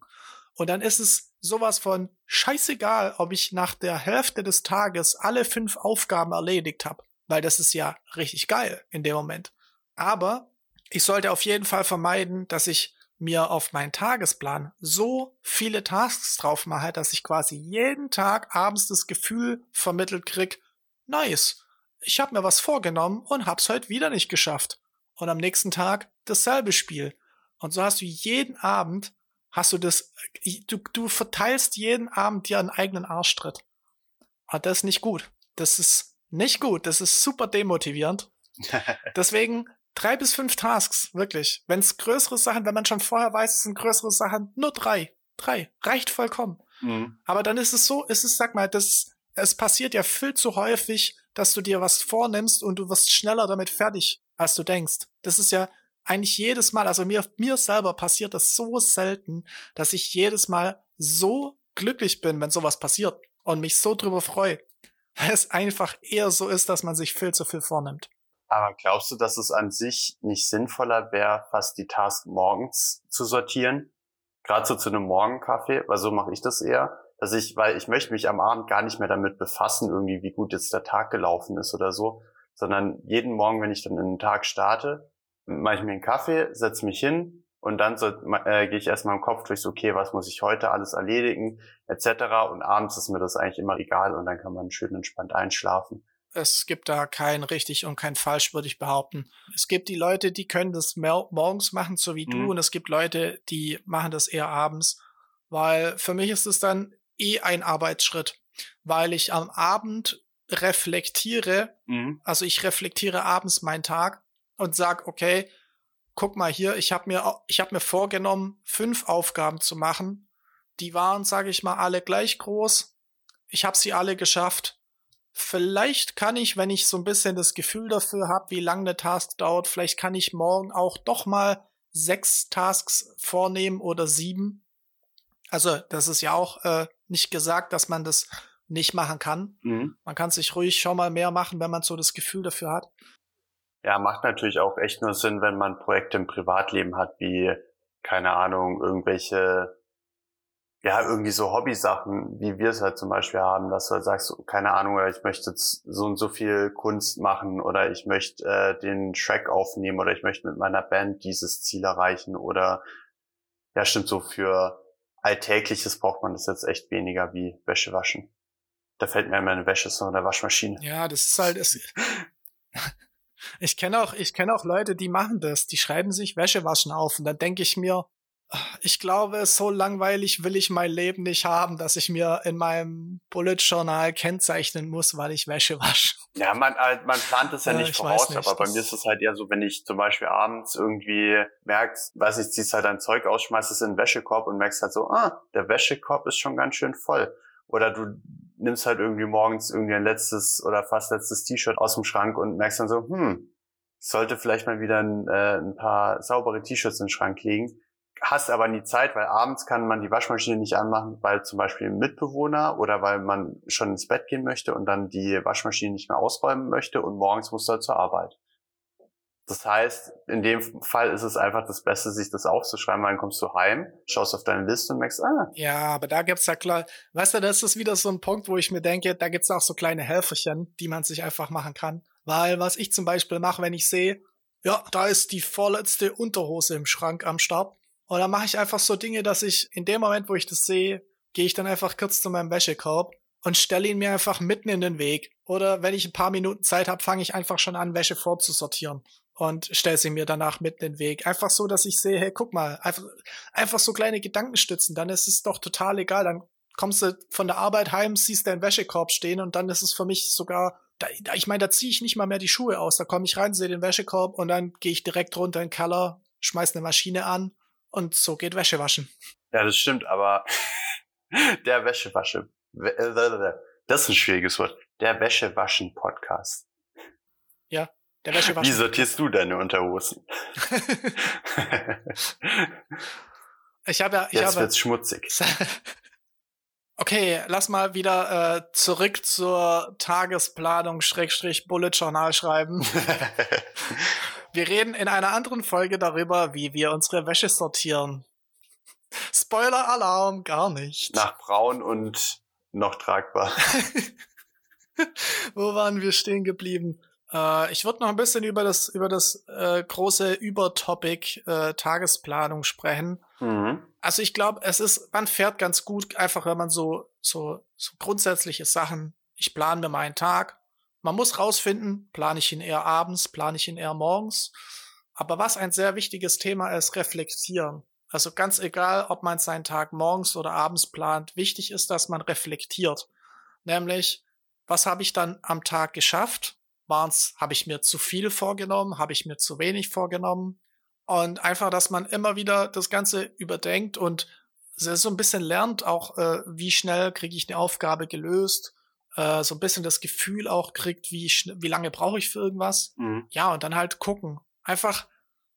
Und dann ist es sowas von scheißegal, ob ich nach der Hälfte des Tages alle fünf Aufgaben erledigt habe, weil das ist ja richtig geil in dem Moment. Aber ich sollte auf jeden Fall vermeiden, dass ich mir auf meinen Tagesplan so viele Tasks drauf mache, dass ich quasi jeden Tag abends das Gefühl vermittelt krieg, nice, ich habe mir was vorgenommen und hab's heute wieder nicht geschafft. Und am nächsten Tag dasselbe Spiel. Und so hast du jeden Abend, hast du das, du, du verteilst jeden Abend dir einen eigenen Arschtritt. Und das ist nicht gut. Das ist nicht gut. Das ist super demotivierend. Deswegen drei bis fünf Tasks, wirklich. Wenn es größere Sachen, wenn man schon vorher weiß, es sind größere Sachen, nur drei. Drei. Reicht vollkommen. Mhm. Aber dann ist es so, ist es, sag mal, das, es passiert ja viel zu häufig, dass du dir was vornimmst und du wirst schneller damit fertig, als du denkst. Das ist ja, eigentlich jedes Mal, also mir, mir selber passiert das so selten, dass ich jedes Mal so glücklich bin, wenn sowas passiert und mich so drüber freue. Weil es einfach eher so ist, dass man sich viel zu viel vornimmt. Aber glaubst du, dass es an sich nicht sinnvoller wäre, fast die Task morgens zu sortieren? Gerade so zu einem Morgenkaffee, weil so mache ich das eher. Dass ich, weil ich möchte mich am Abend gar nicht mehr damit befassen, irgendwie, wie gut jetzt der Tag gelaufen ist oder so, sondern jeden Morgen, wenn ich dann in den Tag starte, mache ich mir einen Kaffee, setze mich hin und dann so, äh, gehe ich erstmal im Kopf durch, so, okay, was muss ich heute alles erledigen, etc. Und abends ist mir das eigentlich immer egal und dann kann man schön entspannt einschlafen. Es gibt da kein richtig und kein falsch, würde ich behaupten. Es gibt die Leute, die können das morgens machen, so wie mhm. du, und es gibt Leute, die machen das eher abends, weil für mich ist es dann eh ein Arbeitsschritt, weil ich am Abend reflektiere, mhm. also ich reflektiere abends meinen Tag und sag, okay, guck mal hier, ich habe mir ich habe mir vorgenommen, fünf Aufgaben zu machen. Die waren, sage ich mal, alle gleich groß. Ich habe sie alle geschafft. Vielleicht kann ich, wenn ich so ein bisschen das Gefühl dafür habe, wie lange eine Task dauert, vielleicht kann ich morgen auch doch mal sechs Tasks vornehmen oder sieben. Also das ist ja auch äh, nicht gesagt, dass man das nicht machen kann. Mhm. Man kann sich ruhig schon mal mehr machen, wenn man so das Gefühl dafür hat. Ja, macht natürlich auch echt nur Sinn, wenn man Projekte im Privatleben hat, wie, keine Ahnung, irgendwelche ja, irgendwie so Hobbysachen, wie wir es halt zum Beispiel haben, dass du halt sagst, keine Ahnung, ich möchte jetzt so und so viel Kunst machen oder ich möchte äh, den Track aufnehmen oder ich möchte mit meiner Band dieses Ziel erreichen oder ja, stimmt so, für Alltägliches braucht man das jetzt echt weniger wie Wäsche waschen. Da fällt mir meine Wäsche so in Waschmaschine. Ja, das ist halt, das ich kenne auch, ich kenne auch Leute, die machen das, die schreiben sich Wäsche waschen auf und dann denke ich mir, ich glaube, so langweilig will ich mein Leben nicht haben, dass ich mir in meinem Bullet Journal kennzeichnen muss, weil ich Wäsche wasche. Ja, man, äh, man plant es ja nicht voraus, nicht, aber bei mir ist es halt eher so, wenn ich zum Beispiel abends irgendwie merkst, weiß ich, ziehst halt dein Zeug aus, schmeißt es in den Wäschekorb und merkst halt so, ah, der Wäschekorb ist schon ganz schön voll. Oder du nimmst halt irgendwie morgens irgendwie ein letztes oder fast letztes T-Shirt aus dem Schrank und merkst dann so, hm, ich sollte vielleicht mal wieder ein, äh, ein paar saubere T-Shirts in den Schrank legen hast aber nie Zeit, weil abends kann man die Waschmaschine nicht anmachen, weil zum Beispiel ein Mitbewohner oder weil man schon ins Bett gehen möchte und dann die Waschmaschine nicht mehr ausräumen möchte und morgens muss er zur Arbeit. Das heißt, in dem Fall ist es einfach das Beste, sich das aufzuschreiben, weil dann kommst du heim, schaust auf deine Liste und merkst, ah. Ja, aber da gibt's ja klar, weißt du, das ist wieder so ein Punkt, wo ich mir denke, da gibt's auch so kleine Helferchen, die man sich einfach machen kann. Weil was ich zum Beispiel mache, wenn ich sehe, ja, da ist die vorletzte Unterhose im Schrank am Start, und dann mache ich einfach so Dinge, dass ich in dem Moment, wo ich das sehe, gehe ich dann einfach kurz zu meinem Wäschekorb und stelle ihn mir einfach mitten in den Weg. Oder wenn ich ein paar Minuten Zeit habe, fange ich einfach schon an, Wäsche vorzusortieren und stelle sie mir danach mitten in den Weg. Einfach so, dass ich sehe, hey, guck mal, einfach, einfach so kleine Gedankenstützen, dann ist es doch total egal. Dann kommst du von der Arbeit heim, siehst deinen Wäschekorb stehen und dann ist es für mich sogar, da, ich meine, da ziehe ich nicht mal mehr die Schuhe aus. Da komme ich rein, sehe den Wäschekorb und dann gehe ich direkt runter in den Keller, schmeiß eine Maschine an und so geht Wäsche waschen. Ja, das stimmt, aber der Wäschewasche. Äh, das ist ein schwieriges Wort. Der Wäschewaschen-Podcast. Ja, der Wäschewaschen. Wie sortierst du deine Unterhosen? ich habe ja. Ich Jetzt habe, wird's schmutzig. Okay, lass mal wieder äh, zurück zur Tagesplanung Schrägstrich Bullet Journal schreiben. Wir reden in einer anderen Folge darüber, wie wir unsere Wäsche sortieren. Spoiler-Alarm, gar nicht. Nach braun und noch tragbar. Wo waren wir stehen geblieben? Äh, ich würde noch ein bisschen über das, über das äh, große Übertopic äh, Tagesplanung sprechen. Mhm. Also ich glaube, es ist, man fährt ganz gut, einfach wenn man so, so, so grundsätzliche Sachen, ich plane mir meinen Tag, man muss rausfinden, plane ich ihn eher abends, plane ich ihn eher morgens. Aber was ein sehr wichtiges Thema ist, reflektieren. Also ganz egal, ob man seinen Tag morgens oder abends plant, wichtig ist, dass man reflektiert. Nämlich, was habe ich dann am Tag geschafft? Waren's, habe ich mir zu viel vorgenommen? Habe ich mir zu wenig vorgenommen? Und einfach, dass man immer wieder das Ganze überdenkt und so ein bisschen lernt, auch äh, wie schnell kriege ich eine Aufgabe gelöst äh, so ein bisschen das Gefühl auch kriegt, wie, wie lange brauche ich für irgendwas. Mhm. Ja, und dann halt gucken. Einfach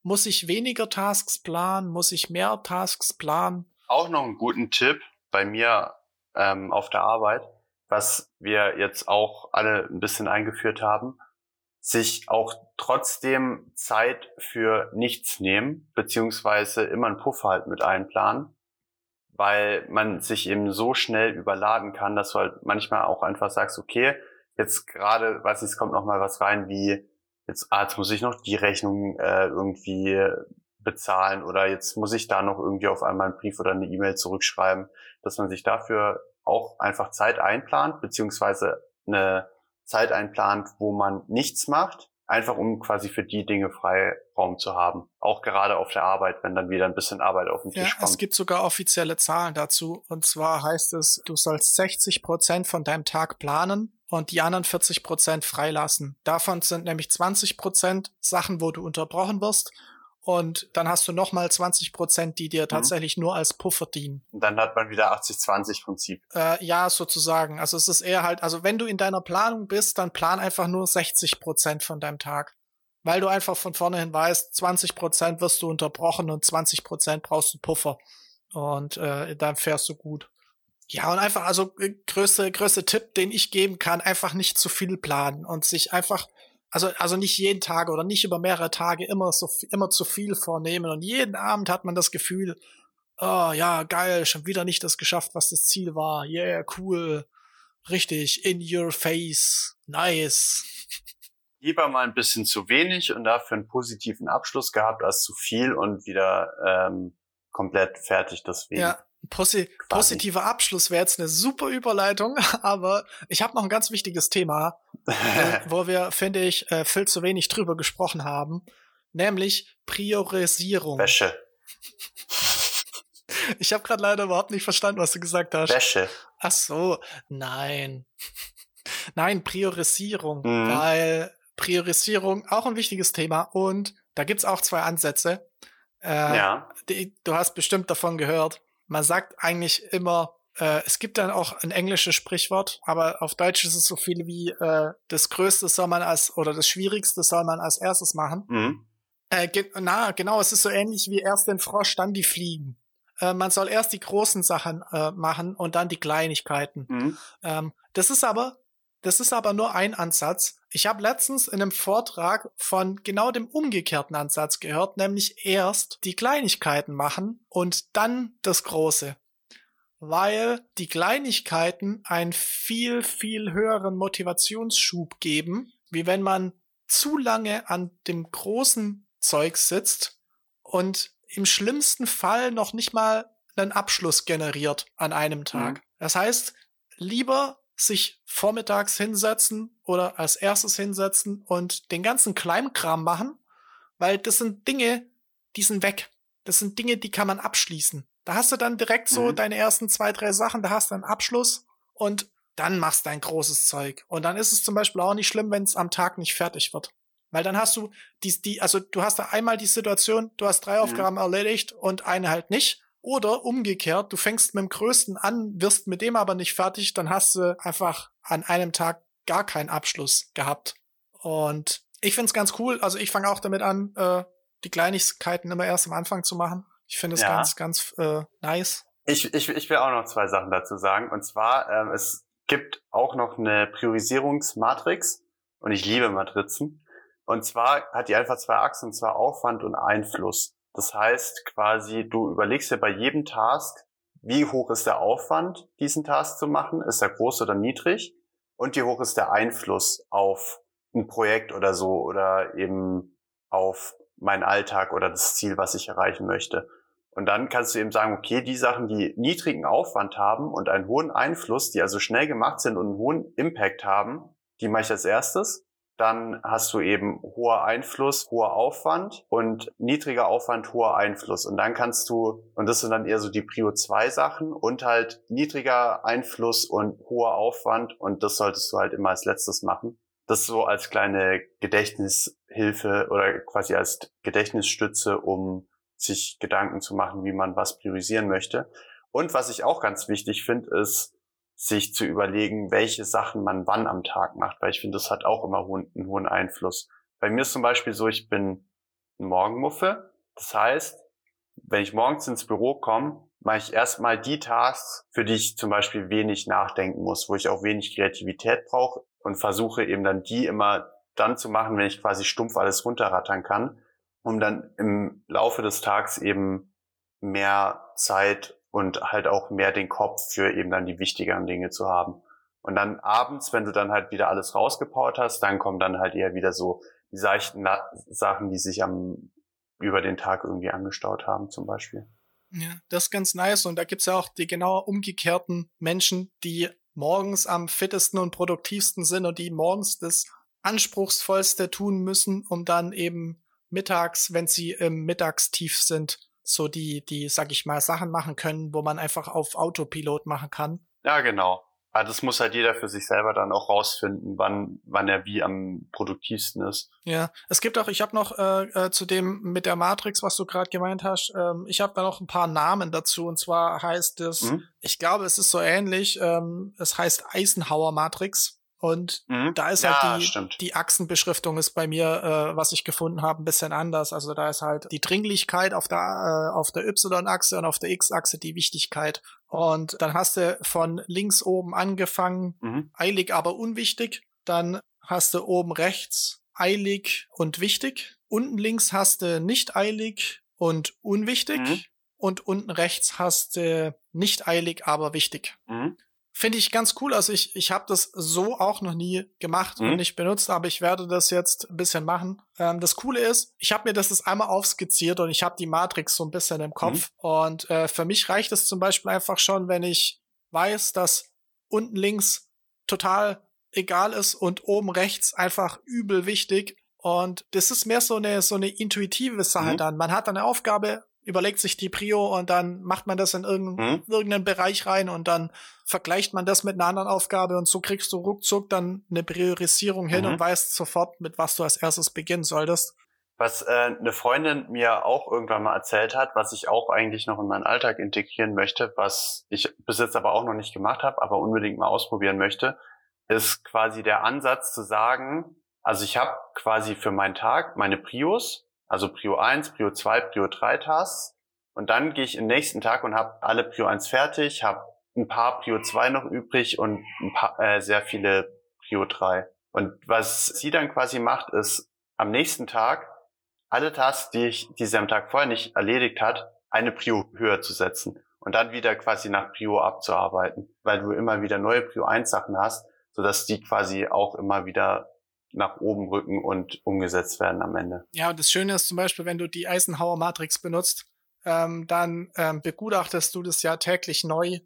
Muss ich weniger Tasks planen? Muss ich mehr Tasks planen? Auch noch einen guten Tipp bei mir ähm, auf der Arbeit, was wir jetzt auch alle ein bisschen eingeführt haben, sich auch trotzdem Zeit für nichts nehmen, beziehungsweise immer einen Puffer halt mit einplanen, weil man sich eben so schnell überladen kann, dass du halt manchmal auch einfach sagst, okay, jetzt gerade, weiß ich, es kommt noch mal was rein, wie jetzt, ah, jetzt muss ich noch die Rechnung äh, irgendwie bezahlen oder jetzt muss ich da noch irgendwie auf einmal einen Brief oder eine E-Mail zurückschreiben, dass man sich dafür auch einfach Zeit einplant, beziehungsweise eine Zeit einplant, wo man nichts macht, einfach um quasi für die Dinge Freiraum zu haben. Auch gerade auf der Arbeit, wenn dann wieder ein bisschen Arbeit auf den Tisch ja, kommt. Es gibt sogar offizielle Zahlen dazu. Und zwar heißt es, du sollst 60 Prozent von deinem Tag planen und die anderen 40 Prozent freilassen. Davon sind nämlich 20 Prozent Sachen, wo du unterbrochen wirst und dann hast du nochmal 20 Prozent, die dir mhm. tatsächlich mhm. nur als Puffer dienen. Und dann hat man wieder 80-20-Prinzip. Äh, ja, sozusagen. Also es ist eher halt, also wenn du in deiner Planung bist, dann plan einfach nur 60 Prozent von deinem Tag. Weil du einfach von vornherein weißt, 20 Prozent wirst du unterbrochen und 20 Prozent brauchst du Puffer. Und äh, dann fährst du gut. Ja, und einfach, also äh, größte, größte Tipp, den ich geben kann, einfach nicht zu viel planen und sich einfach also, also nicht jeden Tag oder nicht über mehrere Tage immer so, immer zu viel vornehmen und jeden Abend hat man das Gefühl, oh ja, geil, schon wieder nicht das geschafft, was das Ziel war. Yeah, cool. Richtig, in your face. Nice. Lieber mal ein bisschen zu wenig und dafür einen positiven Abschluss gehabt als zu viel und wieder ähm, komplett fertig deswegen. Ja, Posi positiver Abschluss wäre jetzt eine super Überleitung, aber ich habe noch ein ganz wichtiges Thema, äh, wo wir, finde ich, äh, viel zu wenig drüber gesprochen haben, nämlich Priorisierung. Wäsche. Ich habe gerade leider überhaupt nicht verstanden, was du gesagt hast. Wäsche. Ach so, nein. Nein, Priorisierung, mhm. weil Priorisierung auch ein wichtiges Thema und da gibt's auch zwei Ansätze. Äh, ja. Die, du hast bestimmt davon gehört man sagt eigentlich immer, äh, es gibt dann auch ein englisches Sprichwort, aber auf Deutsch ist es so viel wie äh, das Größte soll man als oder das Schwierigste soll man als erstes machen. Mhm. Äh, ge na, genau, es ist so ähnlich wie erst den Frosch, dann die Fliegen. Äh, man soll erst die großen Sachen äh, machen und dann die Kleinigkeiten. Mhm. Ähm, das ist aber das ist aber nur ein Ansatz. Ich habe letztens in einem Vortrag von genau dem umgekehrten Ansatz gehört, nämlich erst die Kleinigkeiten machen und dann das Große. Weil die Kleinigkeiten einen viel, viel höheren Motivationsschub geben, wie wenn man zu lange an dem großen Zeug sitzt und im schlimmsten Fall noch nicht mal einen Abschluss generiert an einem Tag. Mhm. Das heißt, lieber sich vormittags hinsetzen oder als erstes hinsetzen und den ganzen Kleinkram machen, weil das sind Dinge, die sind weg. Das sind Dinge, die kann man abschließen. Da hast du dann direkt so mhm. deine ersten zwei, drei Sachen, da hast du einen Abschluss und dann machst du ein großes Zeug. Und dann ist es zum Beispiel auch nicht schlimm, wenn es am Tag nicht fertig wird. Weil dann hast du die, die, also du hast da einmal die Situation, du hast drei mhm. Aufgaben erledigt und eine halt nicht. Oder umgekehrt, du fängst mit dem Größten an, wirst mit dem aber nicht fertig, dann hast du einfach an einem Tag gar keinen Abschluss gehabt. Und ich find's ganz cool. Also ich fange auch damit an, äh, die Kleinigkeiten immer erst am Anfang zu machen. Ich finde es ja. ganz, ganz äh, nice. Ich, ich, ich will auch noch zwei Sachen dazu sagen. Und zwar, ähm, es gibt auch noch eine Priorisierungsmatrix. Und ich liebe Matrizen. Und zwar hat die einfach zwei Achsen, und zwar Aufwand und Einfluss. Das heißt quasi, du überlegst dir bei jedem Task, wie hoch ist der Aufwand, diesen Task zu machen? Ist er groß oder niedrig? Und wie hoch ist der Einfluss auf ein Projekt oder so oder eben auf meinen Alltag oder das Ziel, was ich erreichen möchte? Und dann kannst du eben sagen, okay, die Sachen, die niedrigen Aufwand haben und einen hohen Einfluss, die also schnell gemacht sind und einen hohen Impact haben, die mache ich als erstes dann hast du eben hoher Einfluss, hoher Aufwand und niedriger Aufwand, hoher Einfluss. Und dann kannst du, und das sind dann eher so die Prio 2 Sachen und halt niedriger Einfluss und hoher Aufwand und das solltest du halt immer als letztes machen. Das so als kleine Gedächtnishilfe oder quasi als Gedächtnisstütze, um sich Gedanken zu machen, wie man was priorisieren möchte. Und was ich auch ganz wichtig finde, ist, sich zu überlegen, welche Sachen man wann am Tag macht, weil ich finde, das hat auch immer einen hohen Einfluss. Bei mir ist zum Beispiel so, ich bin ein Morgenmuffe. Das heißt, wenn ich morgens ins Büro komme, mache ich erstmal die Tasks, für die ich zum Beispiel wenig nachdenken muss, wo ich auch wenig Kreativität brauche und versuche eben dann die immer dann zu machen, wenn ich quasi stumpf alles runterrattern kann, um dann im Laufe des Tags eben mehr Zeit und halt auch mehr den Kopf für eben dann die wichtigeren Dinge zu haben. Und dann abends, wenn du dann halt wieder alles rausgepowert hast, dann kommen dann halt eher wieder so die seichten Sachen, die sich am über den Tag irgendwie angestaut haben, zum Beispiel. Ja, das ist ganz nice. Und da gibt's ja auch die genau umgekehrten Menschen, die morgens am fittesten und produktivsten sind und die morgens das Anspruchsvollste tun müssen, um dann eben mittags, wenn sie im Mittagstief sind, so die, die, sag ich mal, Sachen machen können, wo man einfach auf Autopilot machen kann. Ja, genau. Aber das muss halt jeder für sich selber dann auch rausfinden, wann, wann er wie am produktivsten ist. Ja, es gibt auch, ich habe noch äh, äh, zu dem mit der Matrix, was du gerade gemeint hast, ähm, ich habe da noch ein paar Namen dazu. Und zwar heißt es, mhm. ich glaube, es ist so ähnlich, ähm, es heißt Eisenhower Matrix. Und mhm. da ist halt die, die Achsenbeschriftung ist bei mir, äh, was ich gefunden habe, ein bisschen anders. Also da ist halt die Dringlichkeit auf der, äh, auf der Y-Achse und auf der X-Achse die Wichtigkeit. Und dann hast du von links oben angefangen, mhm. eilig, aber unwichtig. Dann hast du oben rechts eilig und wichtig. Unten links hast du nicht eilig und unwichtig. Mhm. Und unten rechts hast du nicht eilig, aber wichtig. Finde ich ganz cool. Also ich, ich habe das so auch noch nie gemacht mhm. und nicht benutzt, aber ich werde das jetzt ein bisschen machen. Ähm, das Coole ist, ich habe mir das jetzt einmal aufskizziert und ich habe die Matrix so ein bisschen im Kopf. Mhm. Und äh, für mich reicht es zum Beispiel einfach schon, wenn ich weiß, dass unten links total egal ist und oben rechts einfach übel wichtig. Und das ist mehr so eine, so eine intuitive Sache mhm. dann. Man hat eine Aufgabe, überlegt sich die Prio und dann macht man das in irgendeinen, mhm. irgendeinen Bereich rein und dann vergleicht man das mit einer anderen Aufgabe und so kriegst du ruckzuck dann eine Priorisierung hin mhm. und weißt sofort, mit was du als erstes beginnen solltest. Was äh, eine Freundin mir auch irgendwann mal erzählt hat, was ich auch eigentlich noch in meinen Alltag integrieren möchte, was ich bis jetzt aber auch noch nicht gemacht habe, aber unbedingt mal ausprobieren möchte, ist quasi der Ansatz zu sagen, also ich habe quasi für meinen Tag meine Prios also Prio 1, Prio 2, Prio 3 Tasks. Und dann gehe ich im nächsten Tag und habe alle Prio 1 fertig, habe ein paar Prio 2 noch übrig und ein paar, äh, sehr viele Prio 3. Und was sie dann quasi macht, ist am nächsten Tag alle Tasks, die ich, die sie am Tag vorher nicht erledigt hat, eine Prio höher zu setzen und dann wieder quasi nach Prio abzuarbeiten, weil du immer wieder neue Prio 1 Sachen hast, sodass die quasi auch immer wieder nach oben rücken und umgesetzt werden am Ende. Ja, und das Schöne ist zum Beispiel, wenn du die Eisenhower Matrix benutzt, ähm, dann ähm, begutachtest du das ja täglich neu.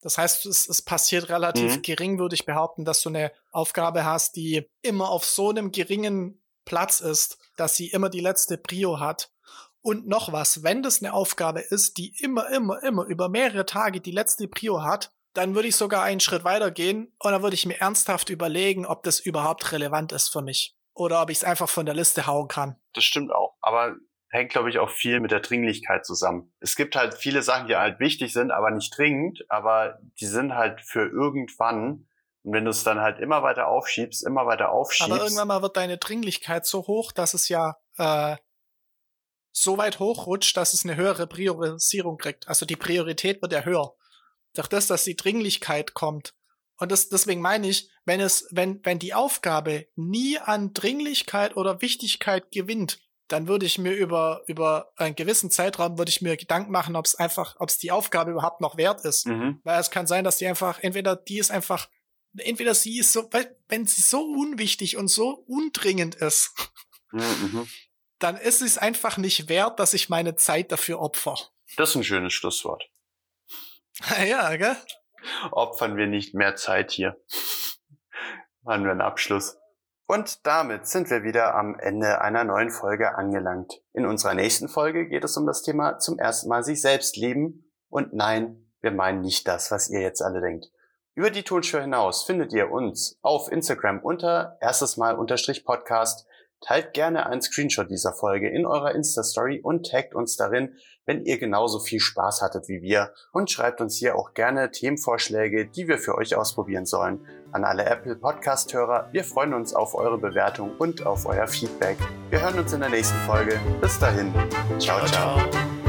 Das heißt, es, es passiert relativ mhm. gering, würde ich behaupten, dass du eine Aufgabe hast, die immer auf so einem geringen Platz ist, dass sie immer die letzte Prio hat. Und noch was, wenn das eine Aufgabe ist, die immer, immer, immer über mehrere Tage die letzte Prio hat, dann würde ich sogar einen Schritt weiter gehen und dann würde ich mir ernsthaft überlegen, ob das überhaupt relevant ist für mich. Oder ob ich es einfach von der Liste hauen kann. Das stimmt auch. Aber hängt, glaube ich, auch viel mit der Dringlichkeit zusammen. Es gibt halt viele Sachen, die halt wichtig sind, aber nicht dringend, aber die sind halt für irgendwann. Und wenn du es dann halt immer weiter aufschiebst, immer weiter aufschiebst. Aber irgendwann mal wird deine Dringlichkeit so hoch, dass es ja äh, so weit hochrutscht, dass es eine höhere Priorisierung kriegt. Also die Priorität wird ja höher durch das, dass die Dringlichkeit kommt. Und das, deswegen meine ich, wenn es, wenn, wenn die Aufgabe nie an Dringlichkeit oder Wichtigkeit gewinnt, dann würde ich mir über, über einen gewissen Zeitraum würde ich mir Gedanken machen, ob es einfach, ob es die Aufgabe überhaupt noch wert ist. Mhm. Weil es kann sein, dass die einfach, entweder die ist einfach, entweder sie ist so, weil, wenn sie so unwichtig und so undringend ist, mhm. dann ist es einfach nicht wert, dass ich meine Zeit dafür opfer. Das ist ein schönes Schlusswort. ja, gell? Opfern wir nicht mehr Zeit hier. Machen wir einen Abschluss. Und damit sind wir wieder am Ende einer neuen Folge angelangt. In unserer nächsten Folge geht es um das Thema zum ersten Mal sich selbst lieben. Und nein, wir meinen nicht das, was ihr jetzt alle denkt. Über die Tonspur hinaus findet ihr uns auf Instagram unter erstes Mal unterstrich Podcast. Teilt gerne einen Screenshot dieser Folge in eurer Insta-Story und taggt uns darin, wenn ihr genauso viel Spaß hattet wie wir und schreibt uns hier auch gerne Themenvorschläge, die wir für euch ausprobieren sollen. An alle Apple Podcast-Hörer, wir freuen uns auf eure Bewertung und auf euer Feedback. Wir hören uns in der nächsten Folge. Bis dahin. ciao. ciao. ciao.